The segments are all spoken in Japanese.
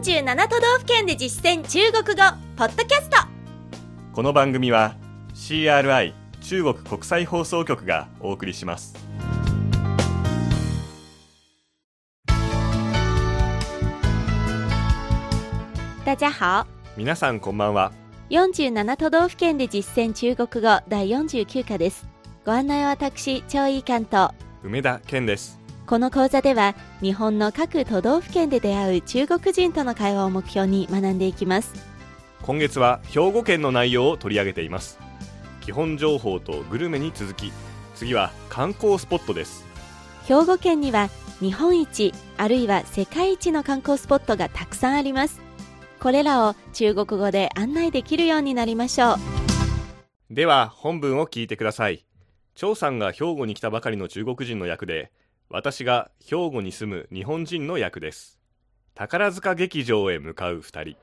47都道府県で実践中国語ポッドキャスト。この番組は CRI 中国国際放送局がお送りします。大家好。皆さんこんばんは。47都道府県で実践中国語第49課です。ご案内は私張井関と。梅田健ですこの講座では日本の各都道府県で出会う中国人との会話を目標に学んでいきます。今月は兵庫県の内容を取り上げています。基本情報とグルメに続き次は観光スポットです。兵庫県には日本一あるいは世界一の観光スポットがたくさんあります。これらを中国語で案内できるようになりましょう。では本文を聞いてください。張さんが兵庫に来たばかりの中国人の役で私が兵庫に住む日本人の役です。宝塚劇場へ向かう二人。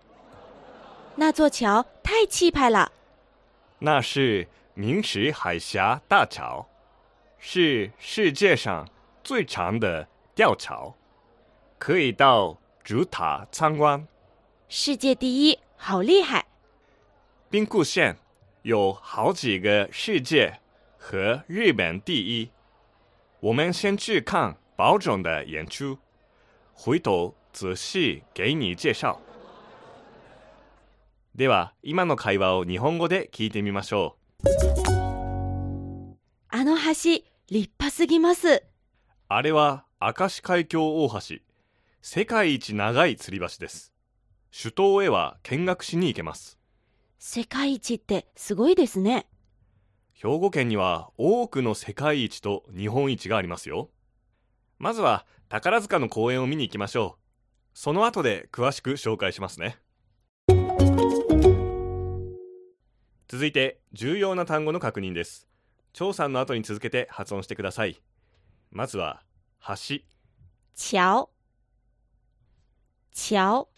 那座桥太气派了。那是明石海峡大桥。是世界上最长的吊桥。可以到主塔参观。世界第一好厉害。兵库县有好几个世界和日本第一我们先去看宝冢的演出。回头仔细给你介紹では今の会話を日本語で聞いてみましょあの橋立派すぎます。うあれは明石海峡大橋。世界一長い吊り橋です。首都へは見学しに行けます。世界一ってすごいですね兵庫県には多くの世界一と日本一がありますよ。まずは宝塚の公演を見に行きましょう。その後で詳しく紹介しますね。続いて重要な単語の確認です。張さんの後に続けて発音してください。まずは橋。橋橋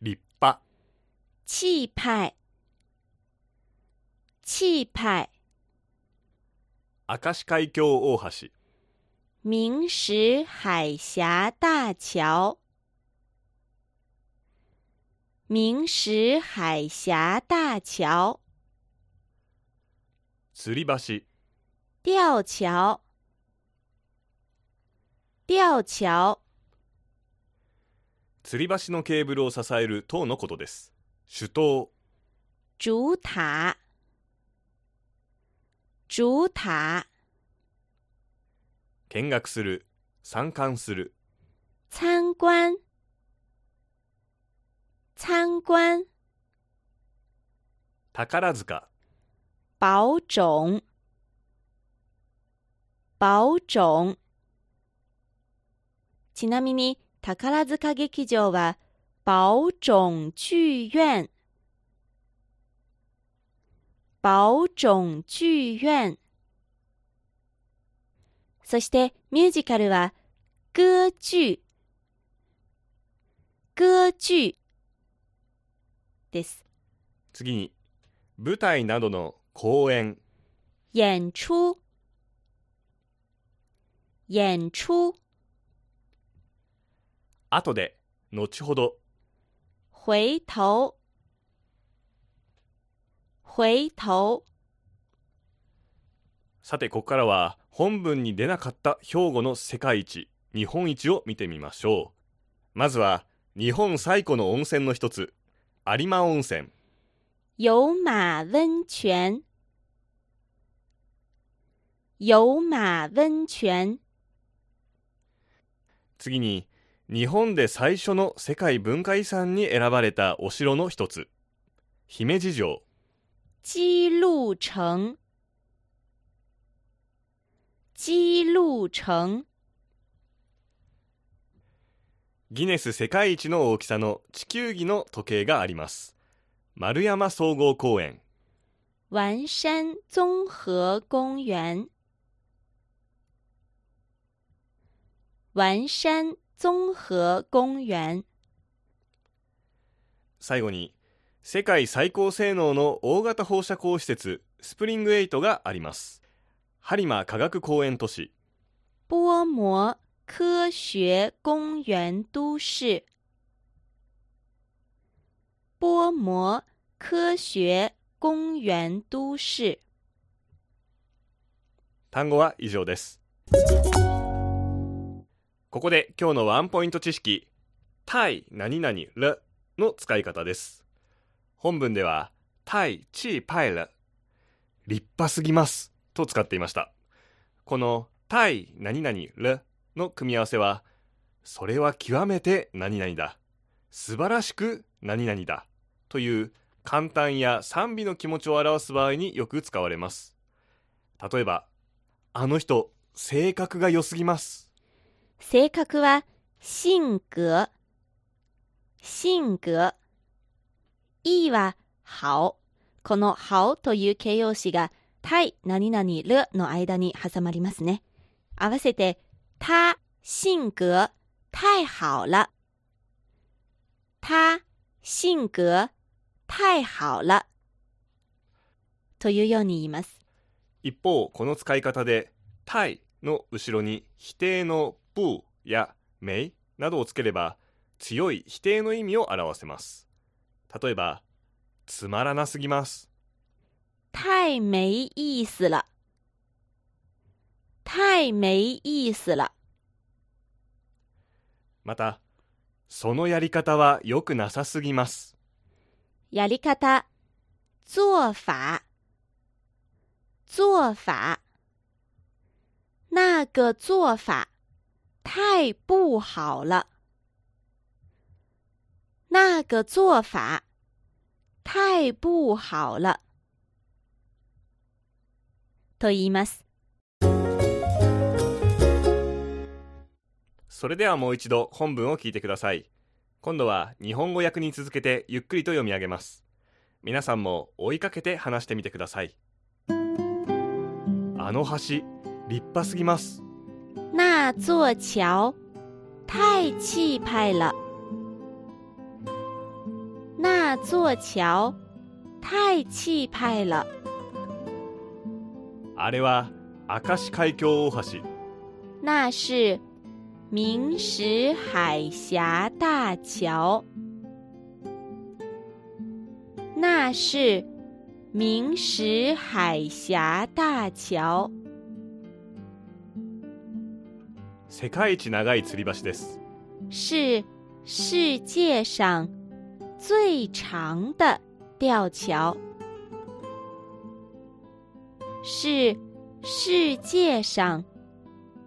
立派。气派气派。明石海峡大橋。明石海峡大橋明石海峡大橋吊り橋。吊橋。吊橋。吊り橋のケーブルを支える塔のことです。主塔。主塔主塔。見学する。参観する。参观。参观。宝塚。宝冢。宝冢。ちなみに宝塚劇場は宝冢劇院宝冢劇院そしてミュージカルは歌劇歌劇です。次に舞台などの公演。演出。演出。後で後ほど。回頭回頭さてここからは本文に出なかった兵庫の世界一日本一を見てみましょう。まずは日本最古の温泉の一つ有馬温泉。有馬温泉。有馬温泉。次に日本で最初の世界文化遺産に選ばれたお城の一つ姫路城姬路城。姬路城。ギネス世界一の大きさの地球儀の時計があります。丸山総合公園。丸山综合公園。丸山综合公園。最後に世界最高性能の大型放射光施設スプリング8があります播磨科学公園都市波摩科学公園都市波摩科学公園都市。単語は以上です。ここで今日のワンポイント知識、対何々了の使い方です。本文では、対チーパイ了、立派すぎますと使っていました。この対何々了の組み合わせは、それは極めて何々だ。素晴らしく何々だ。という簡単や賛美の気持ちを表す場合によく使われます。例えば、あの人、性格が良すぎます。性格は性格。性格。いいは好。この好という形容詞が対何々るの間に挟まりますね。合わせて、他性格太好了。他性格太好了。というように言います。一方、この使い方で、対の後ろに否定の不やめいなどをつければ、強い否定の意味を表せます。例えば、つまらなすぎます。太没意思了。太没意思了。また、そのやり方は良くなさすぎます。やり方、做法，做法，那个做法太不好了。那个做法太不好了。と言います。それではもう一度本文を聞いてください。今度は日本語訳に続けてゆっくりと読み上げます。皆さんも追いかけて話してみてください。あの橋、立派すぎます。那座桥太气派了。那座桥太气派了。あれは明石海峡大橋。那是明石海峡大桥。那是明石海峡大橋。世界一長い吊り橋です。是世界上最长的吊桥。是世界上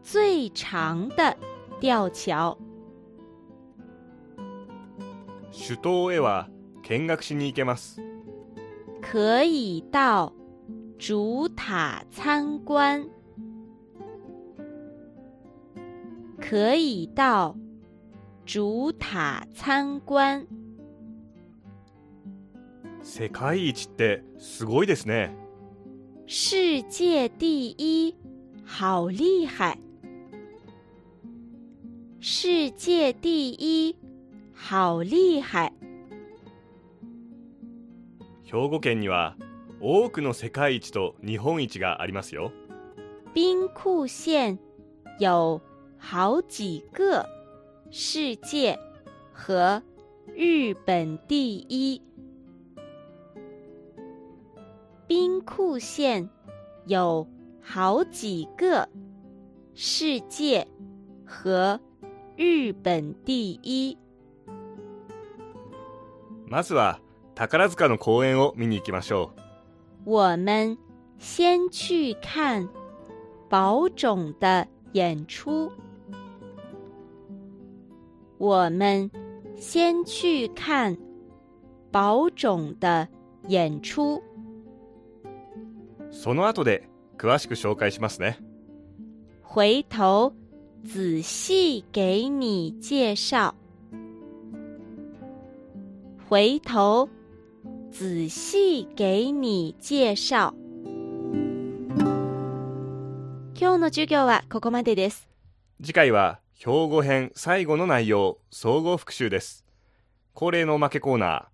最长的吊桥。首都へは見学しに行けます。可以到主塔参观。可以到主塔参观。 世界一ってすごいですね。世界第一，好厉害！世界第一，好厉害！兵庫県には多くの世界一と日本一がありますよ。兵库县有好几个世界和日本第一。库县有好几个世界和日本第一。まずは宝塚の公演を見に行きましょう。我们先去看宝冢的演出。我们先去看宝冢的演出。 その後で詳しく紹介しますね。回头仔细给你介绍。回头仔细给你介紹。今日の授業はここまでです。次回は兵庫編最後の内容総合復習です恒例のおまけコーナ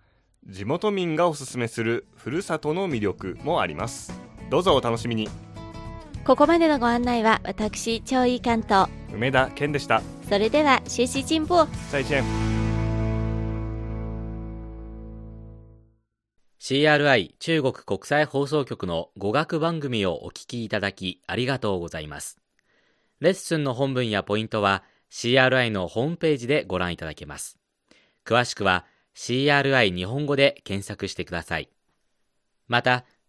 ー地元民がおすすめするふるさとの魅力もありますどうぞお楽しみにここまでのご案内は私、超いい関東。梅田健でしたそれでは、学習進步。再见 CRI 中国国際放送局の語学番組をお聞きいただきありがとうございます。レッスンの本文やポイントは CRI のホームページでご覧いただけます。詳しくは CRI 日本語で検索してください。また、